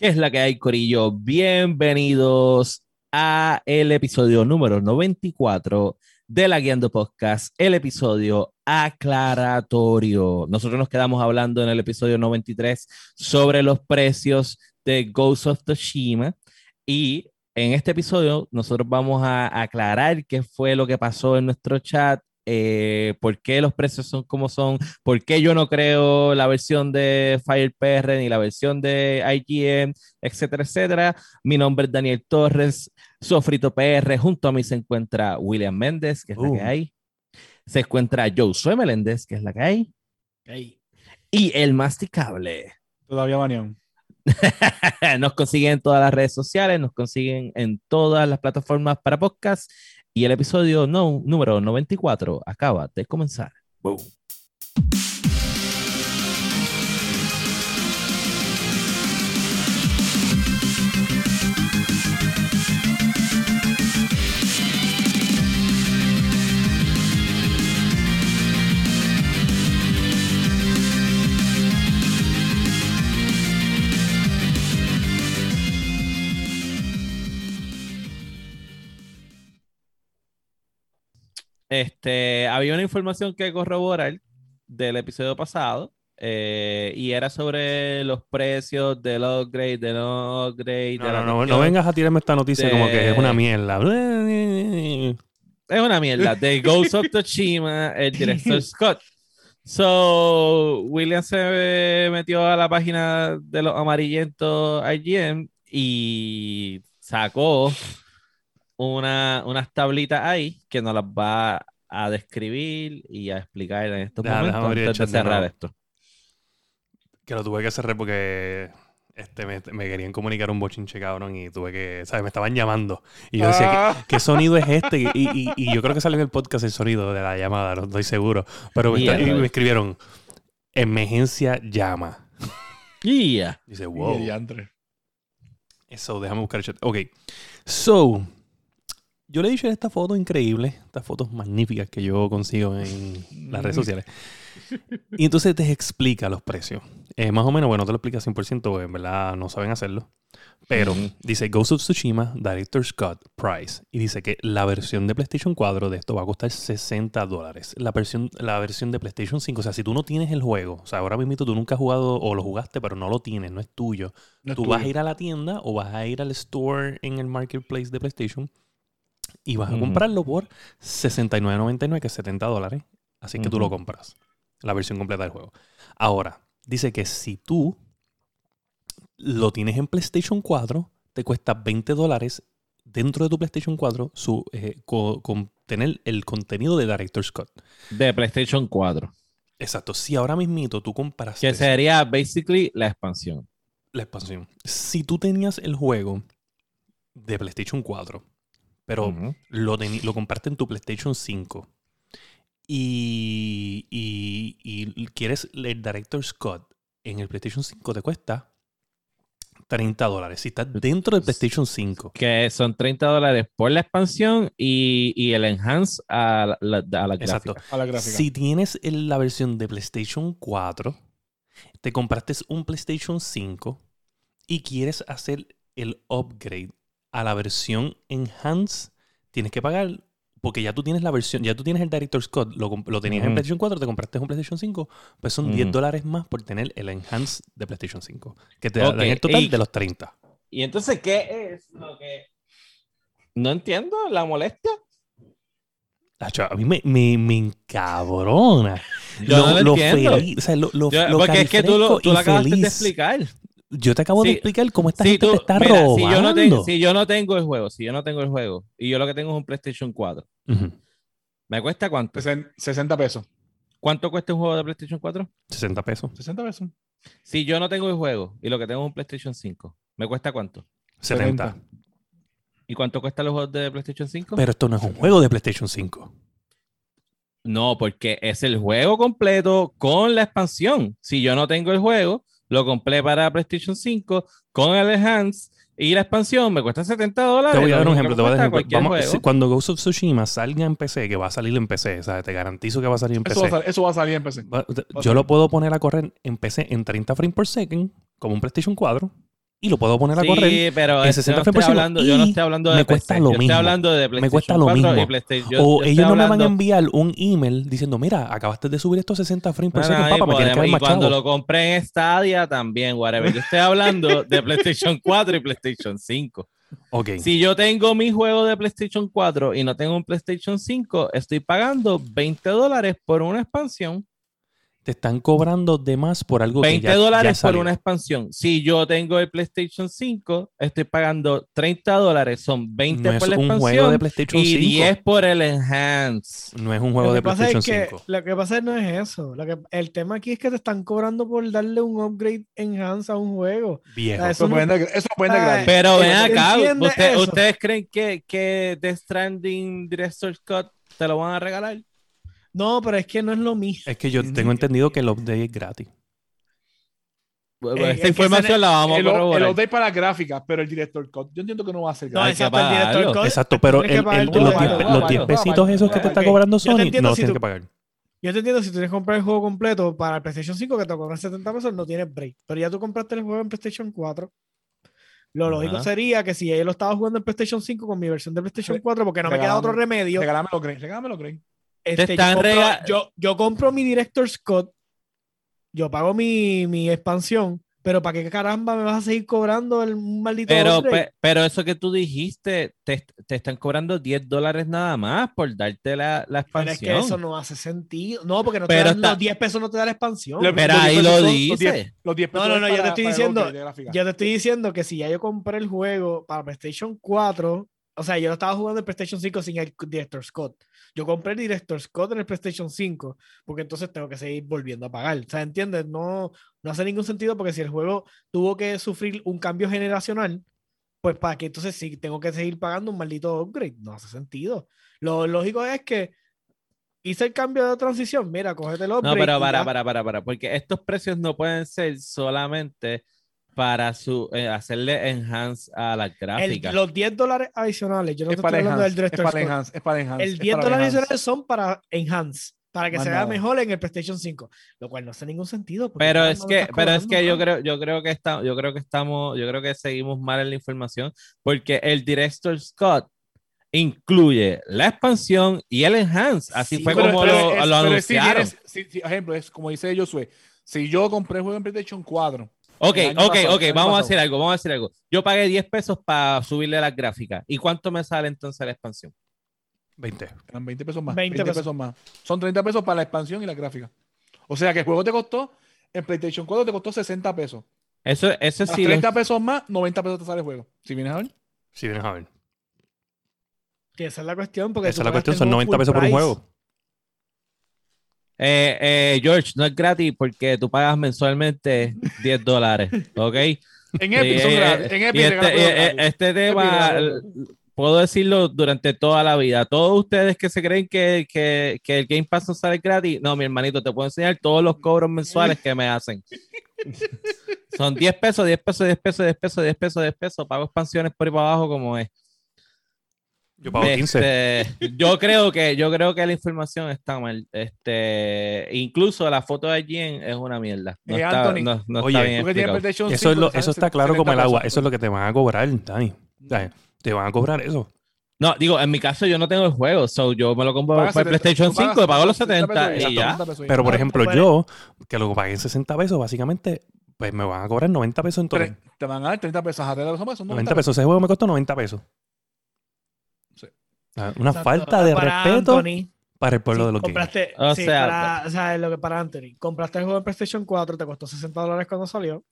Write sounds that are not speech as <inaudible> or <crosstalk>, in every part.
¿Qué es la que hay, Corillo? Bienvenidos a el episodio número 94 de la Guiando Podcast, el episodio aclaratorio. Nosotros nos quedamos hablando en el episodio 93 sobre los precios de Ghost of Tsushima y en este episodio nosotros vamos a aclarar qué fue lo que pasó en nuestro chat eh, por qué los precios son como son, por qué yo no creo la versión de FirePR ni la versión de IGN, etcétera, etcétera. Mi nombre es Daniel Torres, Sofrito PR. Junto a mí se encuentra William Méndez, que es la que hay. Se encuentra Josué Meléndez, que es la que hay. Y el masticable. Todavía Manión. <laughs> nos consiguen en todas las redes sociales, nos consiguen en todas las plataformas para podcast y el episodio no, número 94 acaba de comenzar. Este, había una información que corroborar del episodio pasado eh, y era sobre los precios del upgrade, del upgrade. No, no, no, no, vengas a tirarme esta noticia como que es una mierda. <laughs> Es una mierda. De Ghost of Tsushima, el director <laughs> Scott. So, William se metió a la página de los amarillentos IGN y sacó una, unas tablitas ahí que nos las va a describir y a explicar en estos momentos antes de cerrar esto. Que lo tuve que cerrar porque este, me, querían comunicar un bochinche cabrón y tuve que, ¿sabes? Me estaban llamando. Y yo decía, ¿qué, sonido es este? Y, yo creo que salió en el podcast el sonido de la llamada, no estoy seguro. Pero me, me escribieron, emergencia llama. Y Dice, wow. Eso, déjame buscar el chat. Ok. So, yo le he dicho esta foto increíble, estas fotos magníficas que yo consigo en las redes sociales. Y entonces te explica los precios. Eh, más o menos, bueno, te lo explica 100%, en verdad no saben hacerlo. Pero dice Ghost of Tsushima, Director Scott Price. Y dice que la versión de PlayStation 4 de esto va a costar 60 dólares. La versión, la versión de PlayStation 5, o sea, si tú no tienes el juego, o sea, ahora mismo tú nunca has jugado o lo jugaste, pero no lo tienes, no es tuyo. tú vas a ir a la tienda o vas a ir al store en el marketplace de PlayStation y vas a comprarlo por $69.99, que es 70 dólares. Así que tú lo compras, la versión completa del juego. Ahora, dice que si tú lo tienes en PlayStation 4, te cuesta 20 dólares dentro de tu PlayStation 4 su, eh, con, tener el contenido de Director Scott. De PlayStation 4. Exacto. Si ahora mismito tú compras... Que sería basically la expansión. La expansión. Si tú tenías el juego de PlayStation 4 pero lo, lo compartes en tu PlayStation 5 y, y, quieres el Director Scott en el PlayStation 5 te cuesta 30 dólares. Si estás dentro del PlayStation 5. Que son 30 dólares por la expansión y, el enhance a la, a la, Exacto. gráfica. Si tienes la versión de PlayStation 4, te compraste un PlayStation 5 y quieres hacer el upgrade a la versión Enhanced, tienes que pagar porque ya tú tienes la versión, ya tú tienes el Director Scott, lo, tenías en PlayStation 4, te compraste un PlayStation 5, pues son 10 dólares más por tener el Enhanced de PlayStation 5, que te da el total de los 30. ¿Y entonces qué es lo que... No entiendo la molestia? A mí me, me, me encabrona. Yo lo, no lo, feliz, o sea, lo, lo, porque es que tú lo, tú lo acabaste de explicar. Yo te acabo de explicar cómo esta gente te está robando. Si yo, no tengo, si yo no tengo el juego, si yo no tengo el juego y yo lo que tengo es un PlayStation 4, ¿me cuesta cuánto? 60 pesos. ¿Cuánto cuesta un juego de PlayStation 4? 60 pesos. 60 pesos. Si yo no tengo el juego y lo que tengo es un PlayStation 5, ¿me cuesta cuánto? 70. ¿Y cuánto cuesta los juegos de PlayStation 5? Pero esto no es un juego de PlayStation 5. No, porque es el juego completo con la expansión. Si yo no tengo el juego, lo compré para PlayStation 5 con el Enhance y la expansión me cuesta 70 dólares. Te voy a dar un ejemplo. Te voy a dar Vamos, cuando Ghost of Tsushima salga en PC, que va a salir en PC, ¿sabes? Te garantizo que va a salir en PC. Eso va a, salir en PC. Yo lo puedo poner a correr en PC en 30 frames por second, como un PlayStation 4, y lo puedo poner a correr. Sí, pero en es- 60 yo, no frames por estoy segundo hablando, yo no estoy hablando de me cuesta lo yo estoy mismo. hablando de Me cuesta lo 4 y mismo. Yo- o yo ellos no me van a hablando- enviar un email diciendo, mira, acabaste de subir estos 60 frames por No, segundo, papá, me tienes que y cuando lo compré en Stadia también, whatever. Yo estoy hablando de <laughs> PlayStation 4 y PlayStation 5. Ok. Si yo tengo mi juego de PlayStation 4 y no tengo un PlayStation 5, estoy pagando 20 dólares por una expansión. Te están cobrando de más por algo 20 que ya, ya dólares por una expansión. Si yo tengo el PlayStation 5, estoy pagando 30 dólares, son 20 No es por la un juego expansión de PlayStation y 5. 10 por el Enhance. No es un juego Lo de que pasa es PlayStation que 5. lo que pasa no es eso. Lo que, el tema aquí es que te están cobrando por darle un upgrade enhance a un juego. Viejo. Ah, Eso, no- pueden de- eso pueden gratis. Pero ¿Tú ven acá, usted-? ¿ustedes creen que, que The Stranding Director's Cut te lo van a regalar? No, pero es que no es lo mismo. Es que yo tengo entendido que el update es gratis. Bueno, Eh, esta información la vamos el, a el corroborar. update para gráficas, pero el director cut, yo entiendo que no va a ser No, hay gratis. que exacto, el director Exacto, pero el- el- los eso. 10 Vale, los vale, 10 vale, pesitos esos que te está cobrando Sony, no si tienes tú- que pagar. Yo te entiendo, si tú tienes que comprar el juego completo para el PlayStation 5 que te cobran 70 pesos, no tienes break. Pero ya tú compraste el juego en PlayStation 4. Lo Ajá. lógico sería que si yo lo estaba jugando en PlayStation 5 con mi versión de PlayStation Re- 4, porque no me queda otro regálame- remedio, Regálamelo, Grey. Regálamelo, Grey. Este, Te yo, están compro, rega- yo, yo compro mi Director's Cut, yo pago mi, mi expansión, pero ¿para qué caramba me vas a seguir cobrando el maldito Pero, pe- pero eso que tú dijiste, te, te están cobrando 10 dólares nada más por darte la, la Pero es expansión. que eso no hace sentido. No, porque no te Pero dan- está- los 10 pesos no te da la expansión. Lo- Pero los 10 ahí pesos lo son- los dice. 10 Los 10 No, pesos no, es no, yo te para- estoy para diciendo-. Yo te estoy diciendo que si ya yo compré el juego para PlayStation 4, o sea, yo lo estaba jugando en PlayStation 5 sin el Director's Cut. Yo compré el Director's Cut en el PlayStation 5 porque entonces tengo que seguir volviendo a pagar. O sea, ¿entiendes? No, no hace ningún sentido porque si el juego tuvo que sufrir un cambio generacional, pues para que entonces sí tengo que seguir pagando un maldito upgrade. No hace sentido. Lo lógico es que hice el cambio de transición. Mira, cógete el upgrade. No, pero para, para, para, para, porque estos precios no pueden ser solamente para su, eh, hacerle enhance a la El- gráfica. los 10 dólares adicionales, yo no Es te para estoy hablando del enhance, es para enhance, es para enhance. El es 10 para dólares adicionales son para Enhance, para que Más se vea nada. mejor en el PlayStation 5, lo cual no hace ningún sentido. Pero es que, pero es que yo creo, yo creo que está, yo creo que estamos, yo creo que seguimos mal en la información, porque el Director's Cut incluye la expansión y el enhance. Así Sí, fue Pero- como pero lo, es- lo pero es si anunciaron. si- ejemplo, es como dice Josué. Si yo compré el juego en PlayStation 4, Ok, ok, pasado, ok, vamos a pasado. hacer algo, vamos a hacer algo. Yo pagué 10 pesos para subirle las gráficas. ¿Y cuánto me sale entonces la expansión? 20. eran 20 pesos más. 20 20, pesos. más. Son 30 pesos para la expansión y la gráfica. O sea que el juego te costó, en PlayStation 4 te costó 60 pesos. Eso, eso sí. lo- 30 pesos más, 90 pesos te sale el juego. Si vienes a ver. Si vienes a ver. Que esa es la cuestión. Porque Esa es la cuestión, son el 90 full pesos por un price. juego. Eh, eh, George, no es gratis porque tú pagas mensualmente <laughs> 10 dólares, ¿ok? En Epic eh, gratis. En Epic este, eh, eh, este tema, puedo decirlo durante toda la vida. Todos ustedes que se creen que, que, que el Game Pass no sale gratis, no, mi hermanito, te puedo enseñar todos los cobros mensuales que me hacen. <laughs> Son 10 pesos, 10 pesos, 10 pesos, 10 pesos, 10 pesos, 10 pesos. Pago expansiones por ahí para abajo como es. Yo pago 15. Este, yo creo que yo creo que la información está mal. Este, incluso la foto de Jen es una mierda. No, Eh, está, Anthony, no, no oye, está bien Eso, es 5, lo- te eso está claro como el 70 agua. Eso es lo que te van a cobrar, Dani. Te van a cobrar eso. No, digo, en mi caso yo no tengo el juego, so yo me lo compro 70, PlayStation tú pagas 5 y pago los 70 70 pesos y ya, ya. 70 pesos ya. Pero, por ejemplo, pues- yo, que lo pagué en 60 pesos, básicamente, pues me van a cobrar 90 pesos en todo. Te van a dar 30 pesos. A 30 pesos más son 90 pesos. Ese juego me costó 90 pesos. Ah, Una Exacto. falta de Para respeto Anthony, para el pueblo sí, de los gays. compraste, O sí, sea, para- o sea, lo que para Anthony. Compraste el juego en PlayStation 4, te costó 60 dólares cuando salió.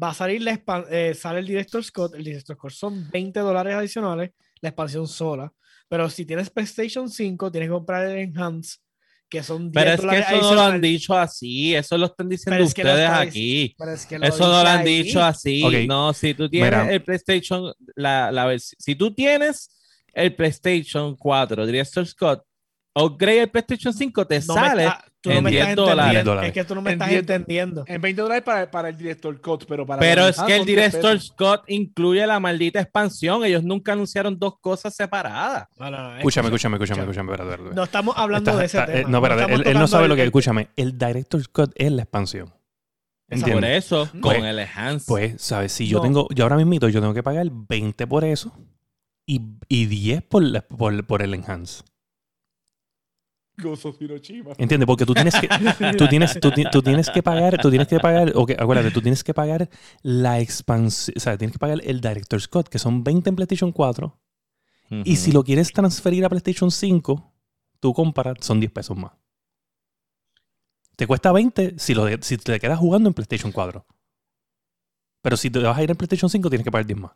Va a salir la eh, sale el Director's Scott. El Director's Scott son 20 dólares adicionales, la expansión sola. Pero si tienes PlayStation 5, tienes que comprar el Enhance, que son 10 Pero es que eso no lo han dicho así, eso lo están diciendo Pero es que ustedes aquí. Pero es que Eso no lo han ahí. dicho así. Ok. No, si tú tienes Mira. el PlayStation, la, la si tú tienes el PlayStation 4, Director's Scott, upgrade el PlayStation 5, te No sale está- tú no en me 10 estás dólares. Es que tú no me En estás 10 entendiendo. En 20 dólares para, para el director cut, pero para Pero es que el 10 pesos. Director Scott incluye la maldita expansión. Ellos nunca anunciaron dos cosas separadas. No, no, no, Escúchame, escúchame, escúchame, escúchame. espérate, espérate. No estamos hablando Está- de ese está- eh, tema. no, espérate, él, él no sabe el- lo que. el- Escúchame, el Director's Cut es la expansión. Entiendo. Por eso, Pues- con el Enhance. Pues, ¿sabes? Si yo No. tengo, yo ahora mismo yo tengo que pagar 20 por eso y, y 10 por, la- por, por el Enhance. Gozo Hiroshima. ¿Entiendes? Porque tú tienes que, <laughs> tú tienes, tú, tú tienes que pagar, tú tienes que pagar, ok, acuérdate, tú tienes que pagar la expansión, o sea, tienes que pagar el Director's Cut, que son 20 en PlayStation 4, y si lo quieres transferir a PlayStation 5, tú compras, son 10 pesos más. Te cuesta 20 si, lo de- si te quedas jugando en PlayStation 4. Pero si te vas a ir en PlayStation 5, tienes que pagar 10 más.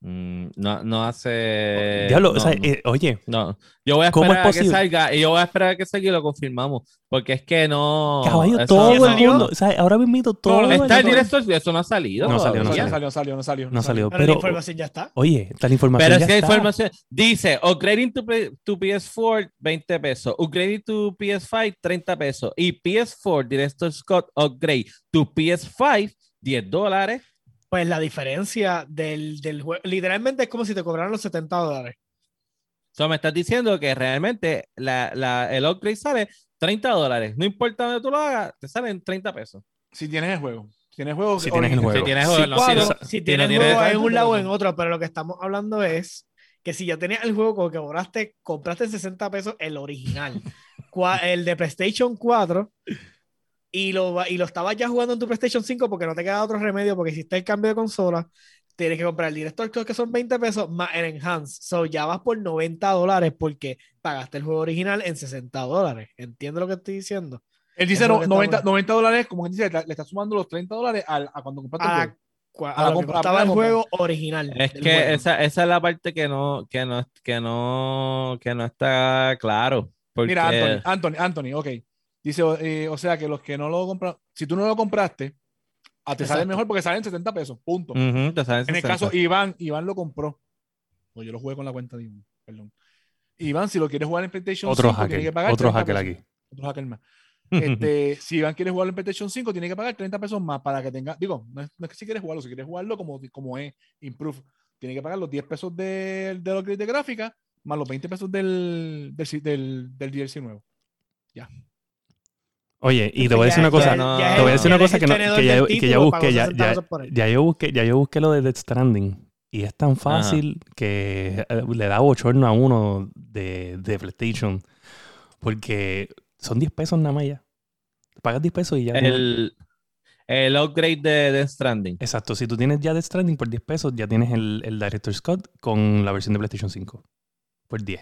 Mm, no, no hace. Diablo, no, o sea, no. eh, oye, No, yo voy a ¿Cómo esperar es a que salga y yo voy a esperar a que salga y lo confirmamos. Porque es que no. caballo, eso todo no- el salió. mundo, o sea, ahora mismo todo Está el director, eso no ha salido. No salió, no salió, no salió, no salió. No salió, Pero, la pero, información ya está. oye, tal información Pero es ya que la está. información dice upgrading to, to PS4 20 pesos, upgrading to PS5 30 pesos y PS4 Director Scott upgrade to PS5 10 dólares. Pues la diferencia del, del juego, literalmente es como si te cobraran los 70 dólares. O sea, me estás diciendo que realmente la, la- el upgrade sale 30 dólares. No importa dónde tú lo hagas, te salen 30 pesos. Si tienes el juego. Si tienes juego. Si tienes el juego. Si tienes Sí, juego, no, si Cuatro, no- si no tienes tienes- juego en un lado o en otro, pero lo que estamos hablando es que si ya tenías el juego como que cobraste, compraste en 60 pesos el original, el de PlayStation 4, y lo, y lo estabas ya jugando en tu PlayStation 5 porque no te queda otro remedio, porque hiciste el cambio de consola, tienes que comprar el Director Cut que son 20 pesos más el Enhance. So ya vas por 90 dólares porque pagaste el juego original en 60 dólares. ¿Entiendes lo que estoy diciendo? Él dice no, que 90, estamos- 90 dólares, como que dice, le le está sumando los 30 dólares al- a, cuando compraste el A, juego. cua- A a la lo que costaba a el juego original. Es que juego. esa, esa es la parte que no, que no, que no, que no está claro. Porque, Mira, Anthony, Anthony, Anthony, ok. Dice, eh, o sea que los que no lo compran, si tú no lo compraste, a te sale mejor porque salen 70 pesos, punto. Ujú, te salen En el 60. caso, Iván, Iván lo compró. O yo lo jugué con la cuenta de Iván, perdón. Iván, si lo quieres jugar en PlayStation Otro 5, tiene que pagar otro 30 hacker pesos. aquí. Otro hacker más. <laughs> Este, si Iván quiere jugarlo en PlayStation 5, tiene que pagar 30 pesos más para que tenga. Digo, no es, no es que si quieres jugarlo, si quieres jugarlo como, como es, Improve, tiene que pagar los 10 pesos del del upgrade de gráfica más los 20 pesos del, del, del, del DLC nuevo. Oye, y te voy a decir una cosa. te voy a decir una cosa que, no- que ya, que ya busqué, ya, 60 ya, pesos por él. ya yo busqué, ya yo busqué lo de Death Stranding. Y es tan fácil que eh, le da bochorno a uno de, de PlayStation. Porque son 10 pesos nada más ya. Pagas 10 pesos y ya. el, el upgrade de Death Stranding. Exacto, si tú tienes ya Death Stranding por 10 pesos, ya tienes el, el Director's Scott con la versión de PlayStation 5. Por 10.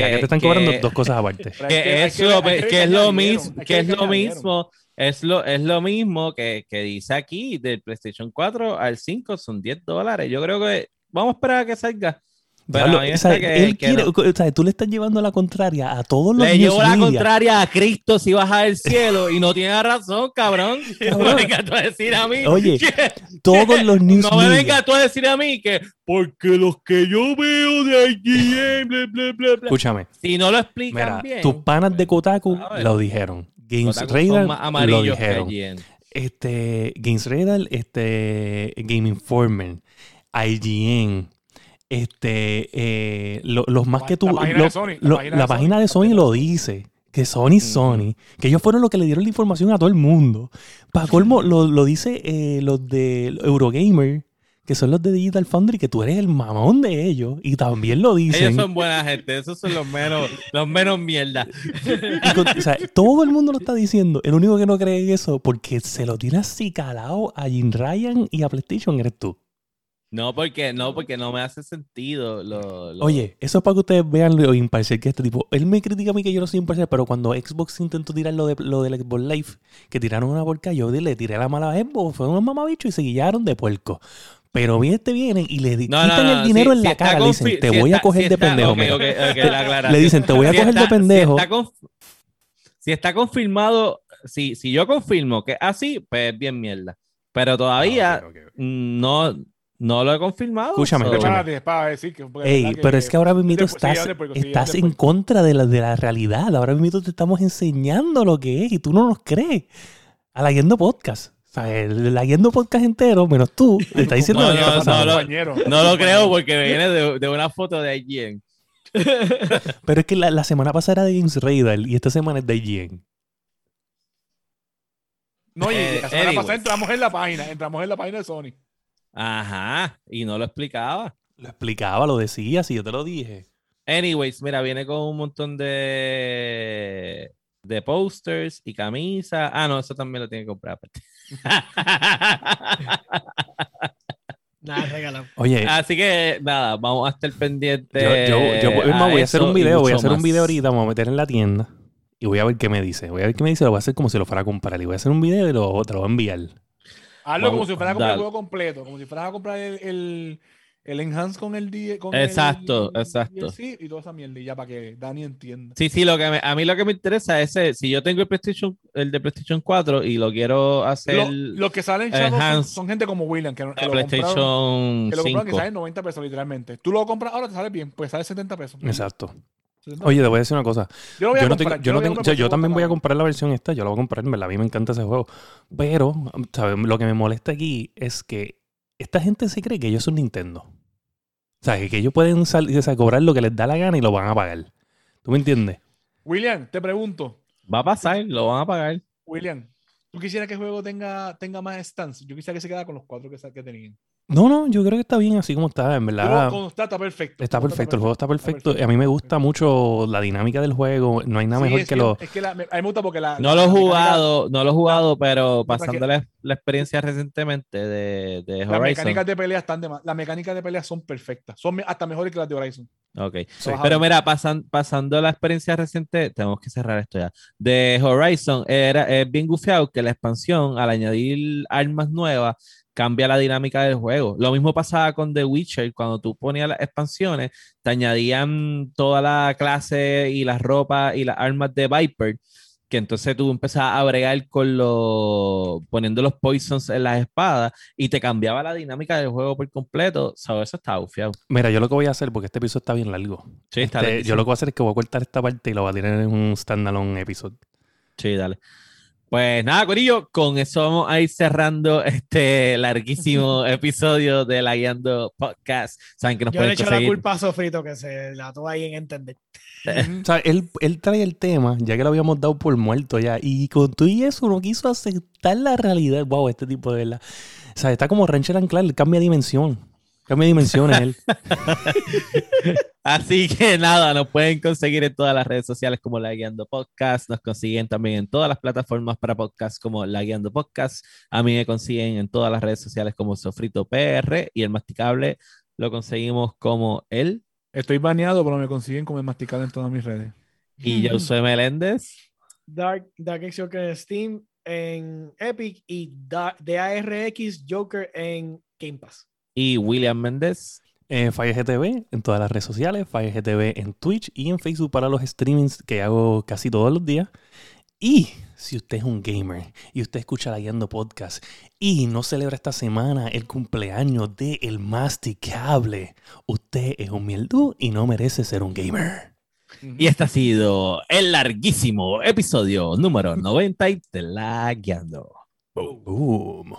Ya que te están que- cobrando dos cosas aparte. Que es lo, que es lo mismo que es lo mismo es lo es lo mismo que, que dice aquí del PlayStation 4 al 5 son 10 dólares. Yo creo que vamos a esperar a que salga Diablo, que- él que quiere, no. tú le estás llevando la contraria a todos los le llevo la media. contraria a Cristo si baja del cielo y no tiene razón cabrón <laughs> no me vengas tú a decir a mí Oye, <laughs> que- Todos los news <laughs> no me vengas tú a decir a mí que porque los que yo veo de IGN bla bla bla bla Escúchame, si no lo explican mira, bien tus panas de Kotaku lo dijeron. Games más lo dijeron. Este, Games Radar, este, Game Informer, IGN, este, eh, lo- los más La- que tú, la página lo- de Sony, la lo- página la de página de Sony, lo dice. Que Sony Sony, que ellos fueron los que le dieron la información a todo el mundo. Para colmo, lo, lo dice eh, los de Eurogamer, que son los de Digital Foundry, que tú eres el mamón de ellos, y también lo dicen. Ellos son buena gente, esos son los menos, los menos mierda. Y con- o sea, todo el mundo lo está diciendo. El único que no cree en eso, porque se lo tiene así calado a Jim Ryan y a PlayStation, eres tú. No, porque no, porque no me hace sentido. Lo, lo- Oye, eso es para que ustedes vean lo imparcial que es este tipo. Él me critica a mí que yo no soy imparcial, pero cuando Xbox intentó tirar lo, de, lo del Xbox Live, que tiraron una porca, yo le tiré la mala a Xbox, fue unos mamabichos y se guillaron de puerco. Pero bien este vienen y le No, quitan no, el dinero si- en la cara, le dicen, te si voy a coger de está- pendejo. la. Le dicen, te voy a coger de pendejo. Si está, conf- si está confirmado, si, si yo confirmo que es así, pues es bien mierda. Pero todavía Ah, no, no lo he confirmado. Escúchame, so- escúchame. Espérate, para decir que. porque Ey, pero es que ahora mismo estás, estás en contra de la, de la realidad. Ahora mismo te estamos enseñando lo que es y tú no nos crees. A la Yendo Podcast. O sea, el, la Yendo Podcast entero, menos tú, te está diciendo No, lo que no, está no, pasando. no. Compañero. No lo creo porque viene de, de una foto de IGN. <laughs> Pero es que la, la semana pasada era de James Radar y esta semana es de IGN. No, y Eh, la semana anyways. pasada entramos en la página, entramos en la página de Sony. Ajá, y no lo explicaba. Lo explicaba, lo decía, si yo te lo dije. Anyways, mira, viene con un montón de, de posters y camisas. Ah, no, eso también lo tiene que comprar. aparte. <laughs> Nada, regalado. Oye, Así que nada, vamos a estar pendientes. yo, yo, yo- es más, voy a hacer un video, voy a hacer un video ahorita, me voy a meter en la tienda y voy a ver qué me dice. Voy a ver qué me dice, lo voy a hacer como si lo fuera a comprar. Y voy a hacer un video y lo, te lo voy a enviar. Hazlo como si fueras a comprar el juego completo, como si fueras a comprar el, el, el Enhance con el D- con Exacto, el, exacto. Y toda esa mierda, y ya para que Dani entienda. Sí, sí, lo que me- a mí lo que me interesa es ese, si yo tengo el PlayStation, el de PlayStation 4 y lo quiero hacer Lo- Los que salen son, son gente como William, que, que lo compraron, PlayStation que lo compraron que 5. salen 90 pesos literalmente. Tú lo compras ahora, te sale bien, pues sale 70 pesos. Exacto. 70 Oye, te voy a decir una cosa. yo lo voy a Yo, no tengo- yo, no tengo- yo- también voy a comprar la versión esta, yo la voy a comprar, a mí me encanta ese juego. Pero, ¿sabes? Lo que me molesta aquí es que esta gente se cree que ellos son Nintendo. O sea, que, ellos pueden salir, o sea, cobrar lo que les da la gana y lo van a pagar. ¿Tú me entiendes? William, te pregunto, Va a pasar, lo van a pagar. William, ¿tú quisieras que el juego tenga, tenga más stands? Yo quisiera que se quedara con los cuatro que, que tenían. No, no, yo creo que está bien así como está, en verdad. Como está, está perfecto. Está perfecto, el juego está perfecto. Y a mí me gusta mucho la dinámica del juego. No hay nada Sí, mejor es que lo. Es que la- me- a mí me gusta porque la. No la- lo he la jugado, no lo he jugado, pero pasando la, la experiencia recientemente de, de Las Horizon. mecánicas de pelea están de más. Las mecánicas de pelea son perfectas. Son hasta mejores que las de Horizon. Ok. Sí. Pero mira, pasan, pasando la experiencia reciente, tenemos que cerrar esto ya. De Horizon, era, es bien gufiado que la expansión, al añadir armas nuevas, cambia la dinámica del juego. Lo mismo pasaba con The Witcher, cuando tú ponías las expansiones, te añadían toda la clase y las ropas y las armas de Viper, que entonces tú empezabas a bregar con los, poniendo los poisons en las espadas y te cambiaba la dinámica del juego por completo. So, eso está gufiado. Mira, yo lo que voy a hacer, porque este episodio está bien largo. Sí, está Este, yo lo que voy a hacer es que voy a cortar esta parte y lo voy a tirar en un standalone episodio. Sí, dale. Pues nada, Corillo, con eso vamos a ir cerrando este larguísimo <laughs> episodio de La Guiando Podcast. Saben que nos Yo le pueden echo la conseguir. culpa a Sofrito que se la tuvo ahí en entender. O sea, él, él trae el tema, ya que lo habíamos dado por muerto ya, y con todo y eso no quiso aceptar la realidad. Wow, este tipo de verdad. O sea, está como Rancher Anclar, cambia de dimensión. Cambia dimensiones él. <laughs> Así que nada, nos pueden conseguir en todas las redes sociales como La Guiando Podcast. Nos consiguen también en todas las plataformas para podcast como La Guiando Podcast. A mí me consiguen en todas las redes sociales como Sofrito PR y el Masticable lo conseguimos como él. Estoy baneado, pero me consiguen como el masticado en todas mis redes. Y yo soy Meléndez. Dark, Dark X Joker en Steam, en Epic y Da- DARX Joker en Game Pass. Y William Méndez. Eh, FireGTV en todas las redes sociales, FireGTV en Twitch y en Facebook para los streamings que hago casi todos los días. Y si usted es un gamer y usted escucha la Guiando Podcast y no celebra esta semana el cumpleaños de El Masticable, usted es un mieldú y no merece ser un gamer. Y este ha sido el larguísimo episodio número 90 de La Guiando. Boom.